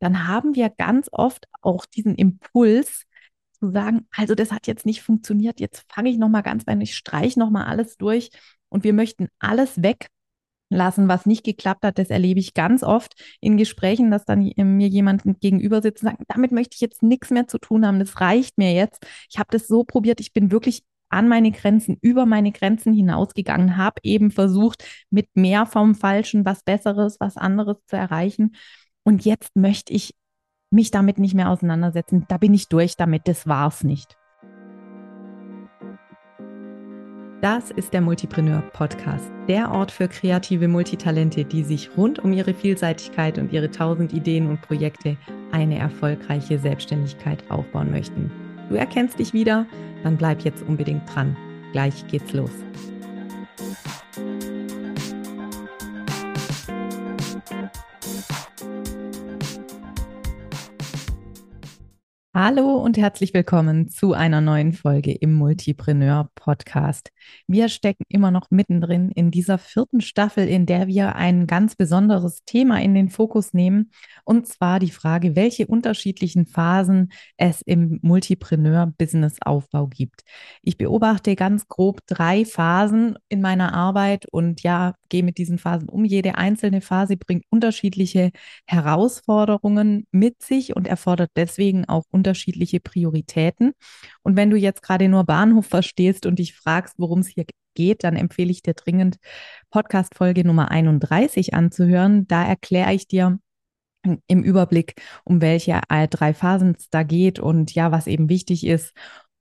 dann haben wir ganz oft auch diesen Impuls zu sagen, also das hat jetzt nicht funktioniert, jetzt fange ich nochmal ganz rein, ich streiche nochmal alles durch und wir möchten alles weglassen, was nicht geklappt hat. Das erlebe ich ganz oft in Gesprächen, dass dann mir jemand gegenüber sitzt und sagt, damit möchte ich jetzt nichts mehr zu tun haben, das reicht mir jetzt. Ich habe das so probiert, ich bin wirklich an meine Grenzen, über meine Grenzen hinausgegangen, habe eben versucht, mit mehr vom Falschen was Besseres, was anderes zu erreichen. Und jetzt möchte ich mich damit nicht mehr auseinandersetzen. Da bin ich durch damit, das war's nicht. Das ist der Multipreneur Podcast, der Ort für kreative Multitalente, die sich rund um ihre Vielseitigkeit und ihre tausend Ideen und Projekte eine erfolgreiche Selbstständigkeit aufbauen möchten. Du erkennst dich wieder? Dann bleib jetzt unbedingt dran. Gleich geht's los. Hallo und herzlich willkommen zu einer neuen Folge im Multipreneur Podcast. Wir stecken immer noch mittendrin in dieser vierten Staffel, in der wir ein ganz besonderes Thema in den Fokus nehmen, und zwar die Frage, welche unterschiedlichen Phasen es im Multipreneur-Business-Aufbau gibt. Ich beobachte ganz grob drei Phasen in meiner Arbeit und ja, gehe mit diesen Phasen um. Jede einzelne Phase bringt unterschiedliche Herausforderungen mit sich und erfordert deswegen auch unterschiedliche Prioritäten. Und wenn du jetzt gerade nur Bahnhof verstehst und dich fragst, worum es hier geht, dann empfehle ich dir dringend Podcast Folge Nummer 31 anzuhören. Da erkläre ich dir im Überblick, um welche drei Phasen es da geht und ja, was eben wichtig ist,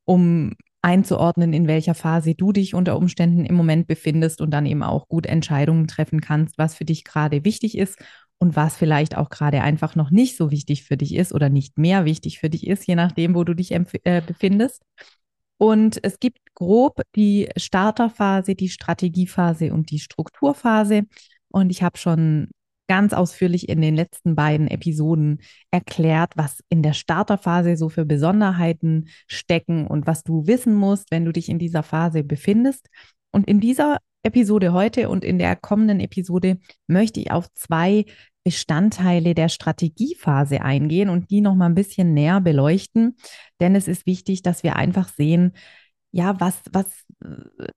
um einzuordnen, in welcher Phase du dich unter Umständen im Moment befindest und dann eben auch gut Entscheidungen treffen kannst, was für dich gerade wichtig ist und was vielleicht auch gerade einfach noch nicht so wichtig für dich ist oder nicht mehr wichtig für dich ist, je nachdem, wo du dich äh, befindest. Und es gibt grob die Starterphase, die Strategiephase und die Strukturphase. Und ich habe schon ganz ausführlich in den letzten beiden Episoden erklärt, was in der Starterphase so für Besonderheiten stecken und was du wissen musst, wenn du dich in dieser Phase befindest. Und in dieser Episode heute und in der kommenden Episode möchte ich auf zwei Bestandteile der Strategiephase eingehen und die noch mal ein bisschen näher beleuchten, denn es ist wichtig, dass wir einfach sehen, ja, was, was,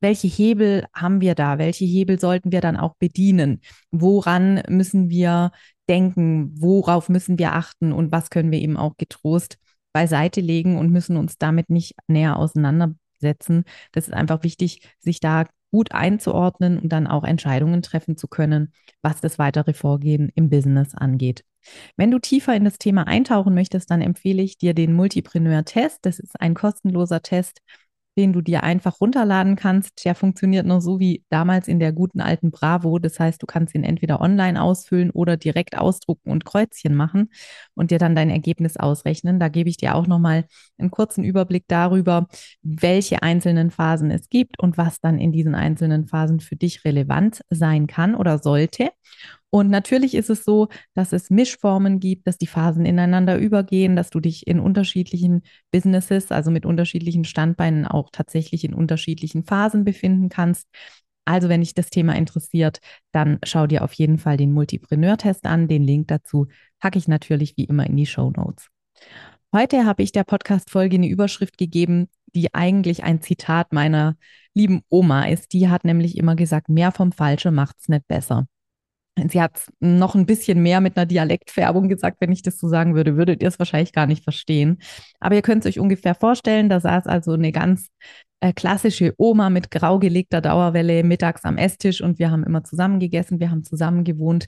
welche Hebel haben wir da? Welche Hebel sollten wir dann auch bedienen? Woran müssen wir denken? Worauf müssen wir achten? Und was können wir eben auch getrost beiseite legen und müssen uns damit nicht näher auseinandersetzen? Das ist einfach wichtig, sich da gut einzuordnen und dann auch Entscheidungen treffen zu können, was das weitere Vorgehen im Business angeht. Wenn du tiefer in das Thema eintauchen möchtest, dann empfehle ich dir den Multipreneur-Test. Das ist ein kostenloser Test, den du dir einfach runterladen kannst. Der funktioniert noch so wie damals in der guten alten Bravo. Das heißt, du kannst ihn entweder online ausfüllen oder direkt ausdrucken und Kreuzchen machen und dir dann dein Ergebnis ausrechnen. Da gebe ich dir auch nochmal einen kurzen Überblick darüber, welche einzelnen Phasen es gibt und was dann in diesen einzelnen Phasen für dich relevant sein kann oder sollte. Und natürlich ist es so, dass es Mischformen gibt, dass die Phasen ineinander übergehen, dass du dich in unterschiedlichen Businesses, also mit unterschiedlichen Standbeinen auch tatsächlich in unterschiedlichen Phasen befinden kannst. Also wenn dich das Thema interessiert, dann schau dir auf jeden Fall den Multipreneur-Test an. Den Link dazu packe ich natürlich wie immer in die Show Notes. Heute habe ich der Podcast-Folge eine Überschrift gegeben, die eigentlich ein Zitat meiner lieben Oma ist. Die hat nämlich immer gesagt, mehr vom Falschen macht's nicht besser. Sie hat noch ein bisschen mehr mit einer Dialektfärbung gesagt, wenn ich das so sagen würde, würdet ihr es wahrscheinlich gar nicht verstehen. Aber ihr könnt es euch ungefähr vorstellen, da saß also eine ganz äh, klassische Oma mit grau gelegter Dauerwelle mittags am Esstisch und wir haben immer zusammen gegessen, wir haben zusammen gewohnt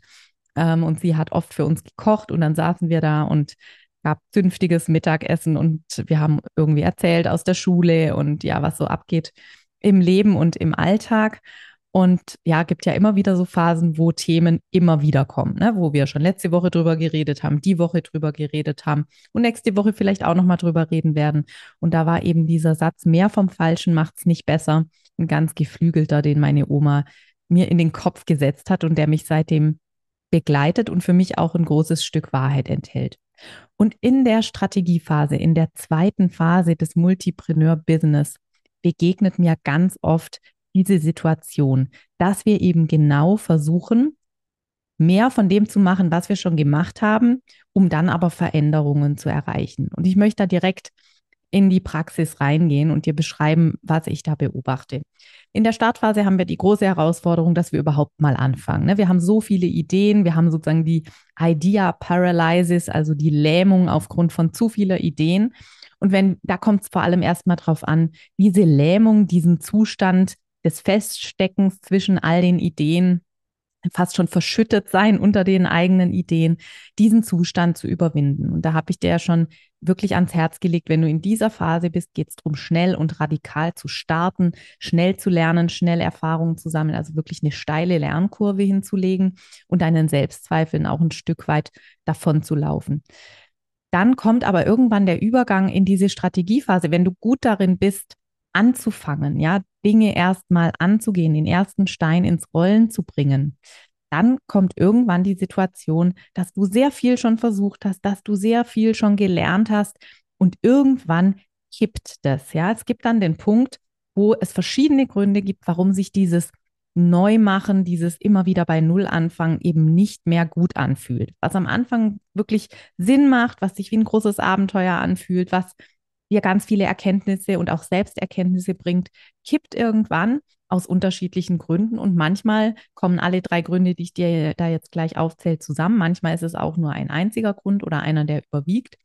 ähm, und sie hat oft für uns gekocht und dann saßen wir da und gab zünftiges Mittagessen und wir haben irgendwie erzählt aus der Schule und ja, was so abgeht im Leben und im Alltag. Und ja, gibt ja immer wieder so Phasen, wo Themen immer wieder kommen, ne? wo wir schon letzte Woche drüber geredet haben, die Woche drüber geredet haben und nächste Woche vielleicht auch nochmal drüber reden werden. Und da war eben dieser Satz, mehr vom Falschen macht's nicht besser, ein ganz geflügelter, den meine Oma mir in den Kopf gesetzt hat und der mich seitdem begleitet und für mich auch ein großes Stück Wahrheit enthält. Und in der Strategiephase, in der zweiten Phase des Multipreneur-Business, begegnet mir ganz oft diese Situation, dass wir eben genau versuchen, mehr von dem zu machen, was wir schon gemacht haben, um dann aber Veränderungen zu erreichen. Und ich möchte da direkt in die Praxis reingehen und dir beschreiben, was ich da beobachte. In der Startphase haben wir die große Herausforderung, dass wir überhaupt mal anfangen. Ne? Wir haben so viele Ideen, wir haben sozusagen die Idea Paralysis, also die Lähmung aufgrund von zu vieler Ideen. Und wenn, da kommt es vor allem erstmal drauf an, diese Lähmung, diesen Zustand des Feststeckens zwischen all den Ideen fast schon verschüttet sein unter den eigenen Ideen, diesen Zustand zu überwinden. Und da habe ich dir ja schon wirklich ans Herz gelegt, wenn du in dieser Phase bist, geht es darum, schnell und radikal zu starten, schnell zu lernen, schnell Erfahrungen zu sammeln, also wirklich eine steile Lernkurve hinzulegen und deinen Selbstzweifeln auch ein Stück weit davon zu laufen. Dann kommt aber irgendwann der Übergang in diese Strategiephase, wenn du gut darin bist, anzufangen, ja, Dinge erstmal anzugehen, den ersten Stein ins Rollen zu bringen, dann kommt irgendwann die Situation, dass du sehr viel schon versucht hast, dass du sehr viel schon gelernt hast und irgendwann kippt das, ja. Es gibt dann den Punkt, wo es verschiedene Gründe gibt, warum sich dieses Neumachen, dieses immer wieder bei Null anfangen eben nicht mehr gut anfühlt. Was am Anfang wirklich Sinn macht, was sich wie ein großes Abenteuer anfühlt, was dir ganz viele Erkenntnisse und auch Selbsterkenntnisse bringt, kippt irgendwann aus unterschiedlichen Gründen. Und manchmal kommen alle drei Gründe, die ich dir da jetzt gleich aufzähle, zusammen. Manchmal ist es auch nur ein einziger Grund oder einer, der überwiegt.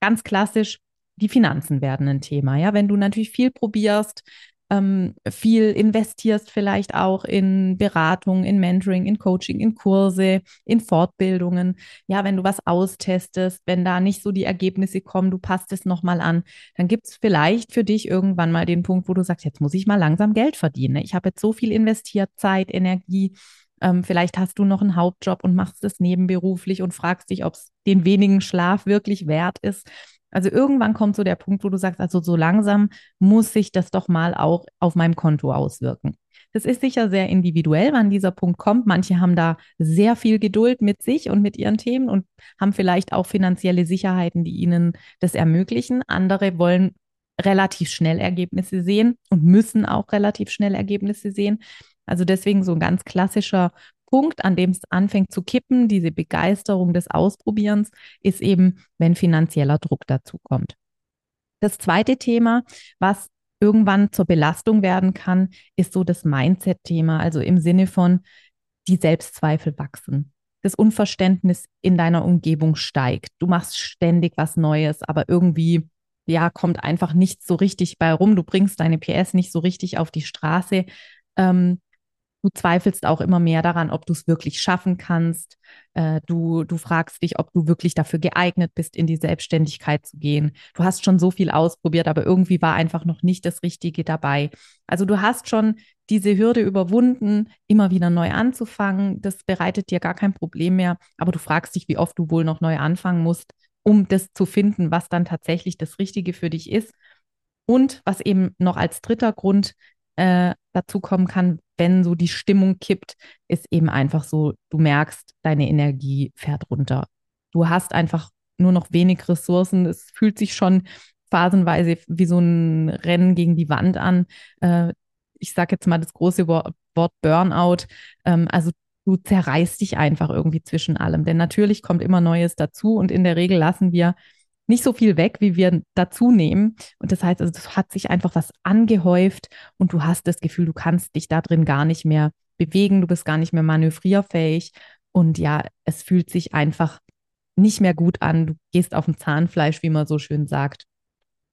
Ganz klassisch, die Finanzen werden ein Thema. Ja, wenn du natürlich viel probierst, ähm, viel investierst vielleicht auch in Beratung, in Mentoring, in Coaching, in Kurse, in Fortbildungen. Ja, wenn du was austestest, wenn da nicht so die Ergebnisse kommen, du passt es nochmal an, dann gibt es vielleicht für dich irgendwann mal den Punkt, wo du sagst, jetzt muss ich mal langsam Geld verdienen. Ich habe jetzt so viel investiert, Zeit, Energie. Ähm, vielleicht hast du noch einen Hauptjob und machst es nebenberuflich und fragst dich, ob es den wenigen Schlaf wirklich wert ist. Also irgendwann kommt so der Punkt, wo du sagst, also so langsam muss sich das doch mal auch auf meinem Konto auswirken. Das ist sicher sehr individuell, wann dieser Punkt kommt. Manche haben da sehr viel Geduld mit sich und mit ihren Themen und haben vielleicht auch finanzielle Sicherheiten, die ihnen das ermöglichen. Andere wollen relativ schnell Ergebnisse sehen und müssen auch relativ schnell Ergebnisse sehen. Also deswegen so ein ganz klassischer Punkt, an dem es anfängt zu kippen, diese Begeisterung des Ausprobierens, ist eben, wenn finanzieller Druck dazu kommt. Das zweite Thema, was irgendwann zur Belastung werden kann, ist so das Mindset-Thema, also im Sinne von, die Selbstzweifel wachsen. Das Unverständnis in deiner Umgebung steigt. Du machst ständig was Neues, aber irgendwie, ja, kommt einfach nichts so richtig bei rum. Du bringst deine PS nicht so richtig auf die Straße. Ähm, Du zweifelst auch immer mehr daran, ob du es wirklich schaffen kannst. Äh, du, du fragst dich, ob du wirklich dafür geeignet bist, in die Selbstständigkeit zu gehen. Du hast schon so viel ausprobiert, aber irgendwie war einfach noch nicht das Richtige dabei. Also du hast schon diese Hürde überwunden, immer wieder neu anzufangen. Das bereitet dir gar kein Problem mehr. Aber du fragst dich, wie oft du wohl noch neu anfangen musst, um das zu finden, was dann tatsächlich das Richtige für dich ist. Und was eben noch als dritter Grund äh, dazu kommen kann, wenn so die Stimmung kippt, ist eben einfach so, du merkst, deine Energie fährt runter. Du hast einfach nur noch wenig Ressourcen. Es fühlt sich schon phasenweise wie so ein Rennen gegen die Wand an. Äh, ich sage jetzt mal das große Wort, Burnout. Ähm, also du zerreißt dich einfach irgendwie zwischen allem. Denn natürlich kommt immer Neues dazu und in der Regel lassen wir nicht so viel weg, wie wir dazu nehmen. Und das heißt, also, das hat sich einfach was angehäuft und du hast das Gefühl, du kannst dich da drin gar nicht mehr bewegen, du bist gar nicht mehr manövrierfähig. Und ja, es fühlt sich einfach nicht mehr gut an. Du gehst auf dem Zahnfleisch, wie man so schön sagt.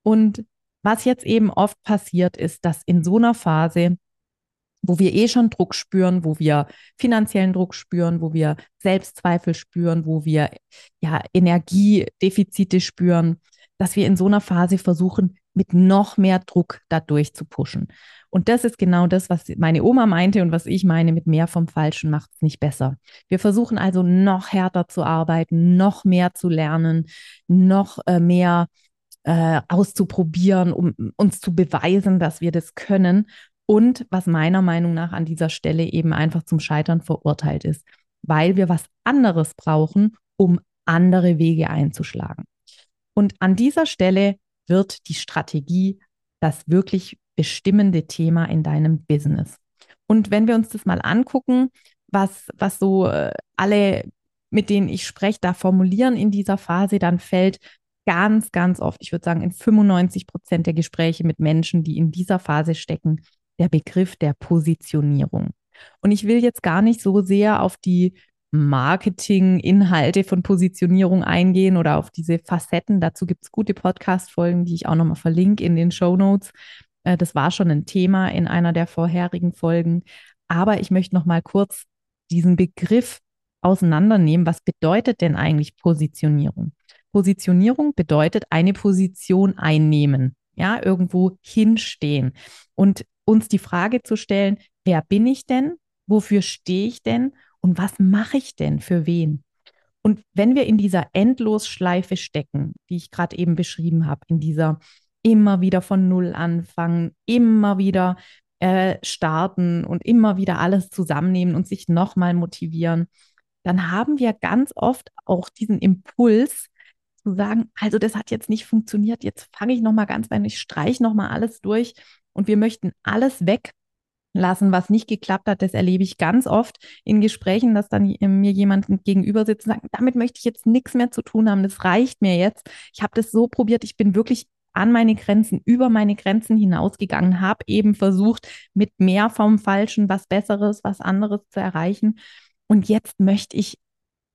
Und was jetzt eben oft passiert, ist, dass in so einer Phase wo wir eh schon Druck spüren, wo wir finanziellen Druck spüren, wo wir Selbstzweifel spüren, wo wir ja Energiedefizite spüren, dass wir in so einer Phase versuchen, mit noch mehr Druck da durchzupushen. Und das ist genau das, was meine Oma meinte und was ich meine, mit mehr vom Falschen macht es nicht besser. Wir versuchen also noch härter zu arbeiten, noch mehr zu lernen, noch äh, mehr äh, auszuprobieren, um uns zu beweisen, dass wir das können und was meiner Meinung nach an dieser Stelle eben einfach zum Scheitern verurteilt ist, weil wir was anderes brauchen, um andere Wege einzuschlagen. Und an dieser Stelle wird die Strategie das wirklich bestimmende Thema in deinem Business. Und wenn wir uns das mal angucken, was, was so äh, alle, mit denen ich spreche, da formulieren in dieser Phase, dann fällt ganz, ganz oft, ich würde sagen, in 95 Prozent der Gespräche mit Menschen, die in dieser Phase stecken, der Begriff der Positionierung. Und ich will jetzt gar nicht so sehr auf die Marketing-Inhalte von Positionierung eingehen oder auf diese Facetten. Dazu gibt es gute Podcast-Folgen, die ich auch nochmal verlinke in den Show Notes. Äh, das war schon ein Thema in einer der vorherigen Folgen. Aber ich möchte nochmal kurz diesen Begriff auseinandernehmen. Was bedeutet denn eigentlich Positionierung? Positionierung bedeutet eine Position einnehmen, ja, irgendwo hinstehen und uns die Frage zu stellen, wer bin ich denn? Wofür stehe ich denn? Und was mache ich denn für wen? Und wenn wir in dieser Endlosschleife stecken, die ich gerade eben beschrieben habe, in dieser immer wieder von Null anfangen, immer wieder äh, starten und immer wieder alles zusammennehmen und sich nochmal motivieren, dann haben wir ganz oft auch diesen Impuls zu sagen, also das hat jetzt nicht funktioniert, jetzt fange ich nochmal ganz weit, ich streiche nochmal alles durch und wir möchten alles weg lassen, was nicht geklappt hat. Das erlebe ich ganz oft in Gesprächen, dass dann mir jemand gegenüber sitzt und sagt, damit möchte ich jetzt nichts mehr zu tun haben. Das reicht mir jetzt. Ich habe das so probiert. Ich bin wirklich an meine Grenzen, über meine Grenzen hinausgegangen, habe eben versucht, mit mehr vom Falschen was Besseres, was anderes zu erreichen. Und jetzt möchte ich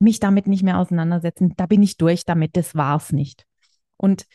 mich damit nicht mehr auseinandersetzen. Da bin ich durch damit. Das war's nicht. Und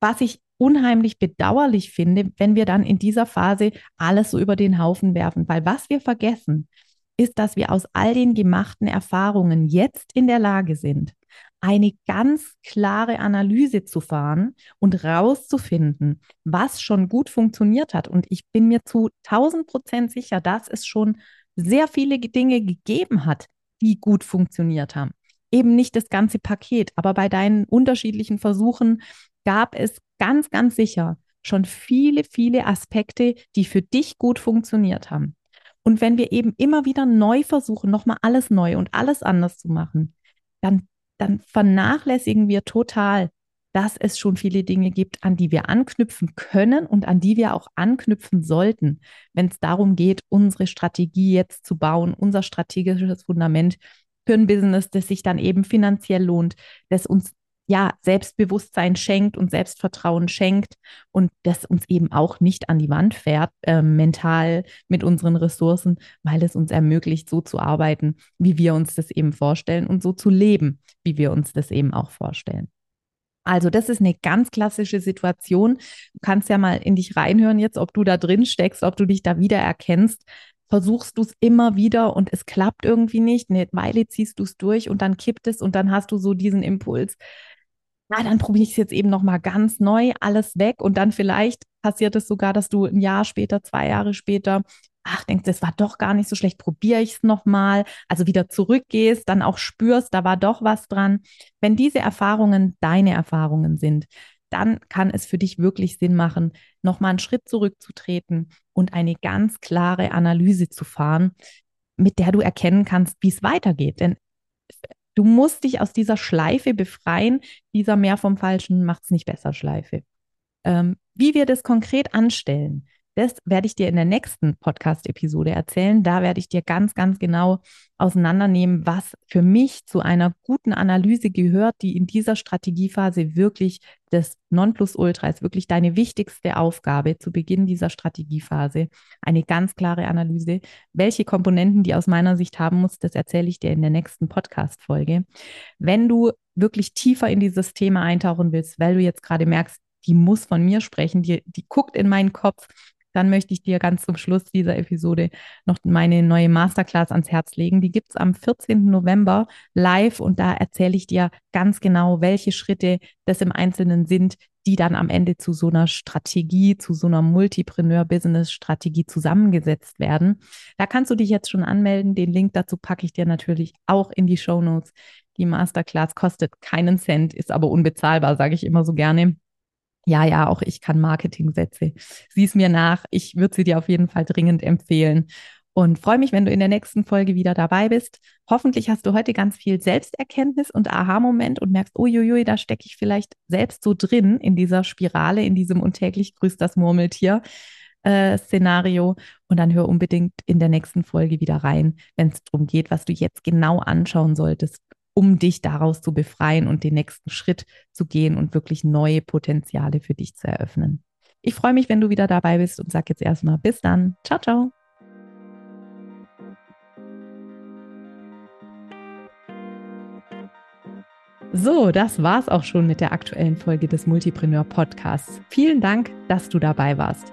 was ich unheimlich bedauerlich finde, wenn wir dann in dieser Phase alles so über den Haufen werfen. Weil was wir vergessen, ist, dass wir aus all den gemachten Erfahrungen jetzt in der Lage sind, eine ganz klare Analyse zu fahren und rauszufinden, was schon gut funktioniert hat. Und ich bin mir zu 1000 Prozent sicher, dass es schon sehr viele Dinge gegeben hat, die gut funktioniert haben. Eben nicht das ganze Paket, aber bei deinen unterschiedlichen Versuchen gab es ganz, ganz sicher schon viele, viele Aspekte, die für dich gut funktioniert haben. Und wenn wir eben immer wieder neu versuchen, nochmal alles neu und alles anders zu machen, dann, dann vernachlässigen wir total, dass es schon viele Dinge gibt, an die wir anknüpfen können und an die wir auch anknüpfen sollten, wenn es darum geht, unsere Strategie jetzt zu bauen, unser strategisches Fundament für ein Business, das sich dann eben finanziell lohnt, das uns ja, Selbstbewusstsein schenkt und Selbstvertrauen schenkt und das uns eben auch nicht an die Wand fährt, äh, mental mit unseren Ressourcen, weil es uns ermöglicht, so zu arbeiten, wie wir uns das eben vorstellen und so zu leben, wie wir uns das eben auch vorstellen. Also das ist eine ganz klassische Situation. Du kannst ja mal in dich reinhören jetzt, ob du da drin steckst, ob du dich da wieder erkennst. Versuchst du es immer wieder und es klappt irgendwie nicht. Eine Weile ziehst du es durch und dann kippt es und dann hast du so diesen Impuls, na, dann probiere ich es jetzt eben nochmal ganz neu, alles weg und dann vielleicht passiert es sogar, dass du ein Jahr später, zwei Jahre später, ach, denkst, das war doch gar nicht so schlecht, probiere ich es nochmal, also wieder zurückgehst, dann auch spürst, da war doch was dran. Wenn diese Erfahrungen deine Erfahrungen sind, dann kann es für dich wirklich Sinn machen, nochmal einen Schritt zurückzutreten und eine ganz klare Analyse zu fahren, mit der du erkennen kannst, wie es weitergeht. Denn Du musst dich aus dieser Schleife befreien. Dieser mehr vom Falschen macht es nicht besser Schleife. Ähm, wie wir das konkret anstellen, das werde ich dir in der nächsten Podcast-Episode erzählen. Da werde ich dir ganz, ganz genau auseinandernehmen, was für mich zu einer guten Analyse gehört, die in dieser Strategiephase wirklich das Nonplusultra ist, wirklich deine wichtigste Aufgabe zu Beginn dieser Strategiephase. Eine ganz klare Analyse. Welche Komponenten die aus meiner Sicht haben muss, das erzähle ich dir in der nächsten Podcast-Folge. Wenn du wirklich tiefer in dieses Thema eintauchen willst, weil du jetzt gerade merkst, die muss von mir sprechen, die, die guckt in meinen Kopf, dann möchte ich dir ganz zum Schluss dieser Episode noch meine neue Masterclass ans Herz legen. Die gibt es am 14. November live und da erzähle ich dir ganz genau, welche Schritte das im Einzelnen sind, die dann am Ende zu so einer Strategie, zu so einer Multipreneur-Business-Strategie zusammengesetzt werden. Da kannst du dich jetzt schon anmelden. Den Link dazu packe ich dir natürlich auch in die Show Notes. Die Masterclass kostet keinen Cent, ist aber unbezahlbar, sage ich immer so gerne ja, ja, auch ich kann Marketingsätze. Sieh es mir nach. Ich würde sie dir auf jeden Fall dringend empfehlen. Und freue mich, wenn du in der nächsten Folge wieder dabei bist. Hoffentlich hast du heute ganz viel Selbsterkenntnis und Aha-Moment und merkst, uiuiui, da stecke ich vielleicht selbst so drin in dieser Spirale, in diesem und täglich grüßt das Murmeltier. Szenario. Und dann hör unbedingt in der nächsten Folge wieder rein, wenn es darum geht, was du jetzt genau anschauen solltest, um dich daraus zu befreien und den nächsten Schritt zu gehen und wirklich neue Potenziale für dich zu eröffnen. Ich freue mich, wenn du wieder dabei bist und sag jetzt erstmal bis dann. Ciao, ciao. So, das war's auch schon mit der aktuellen Folge des Multipreneur Podcasts. Vielen Dank, dass du dabei warst.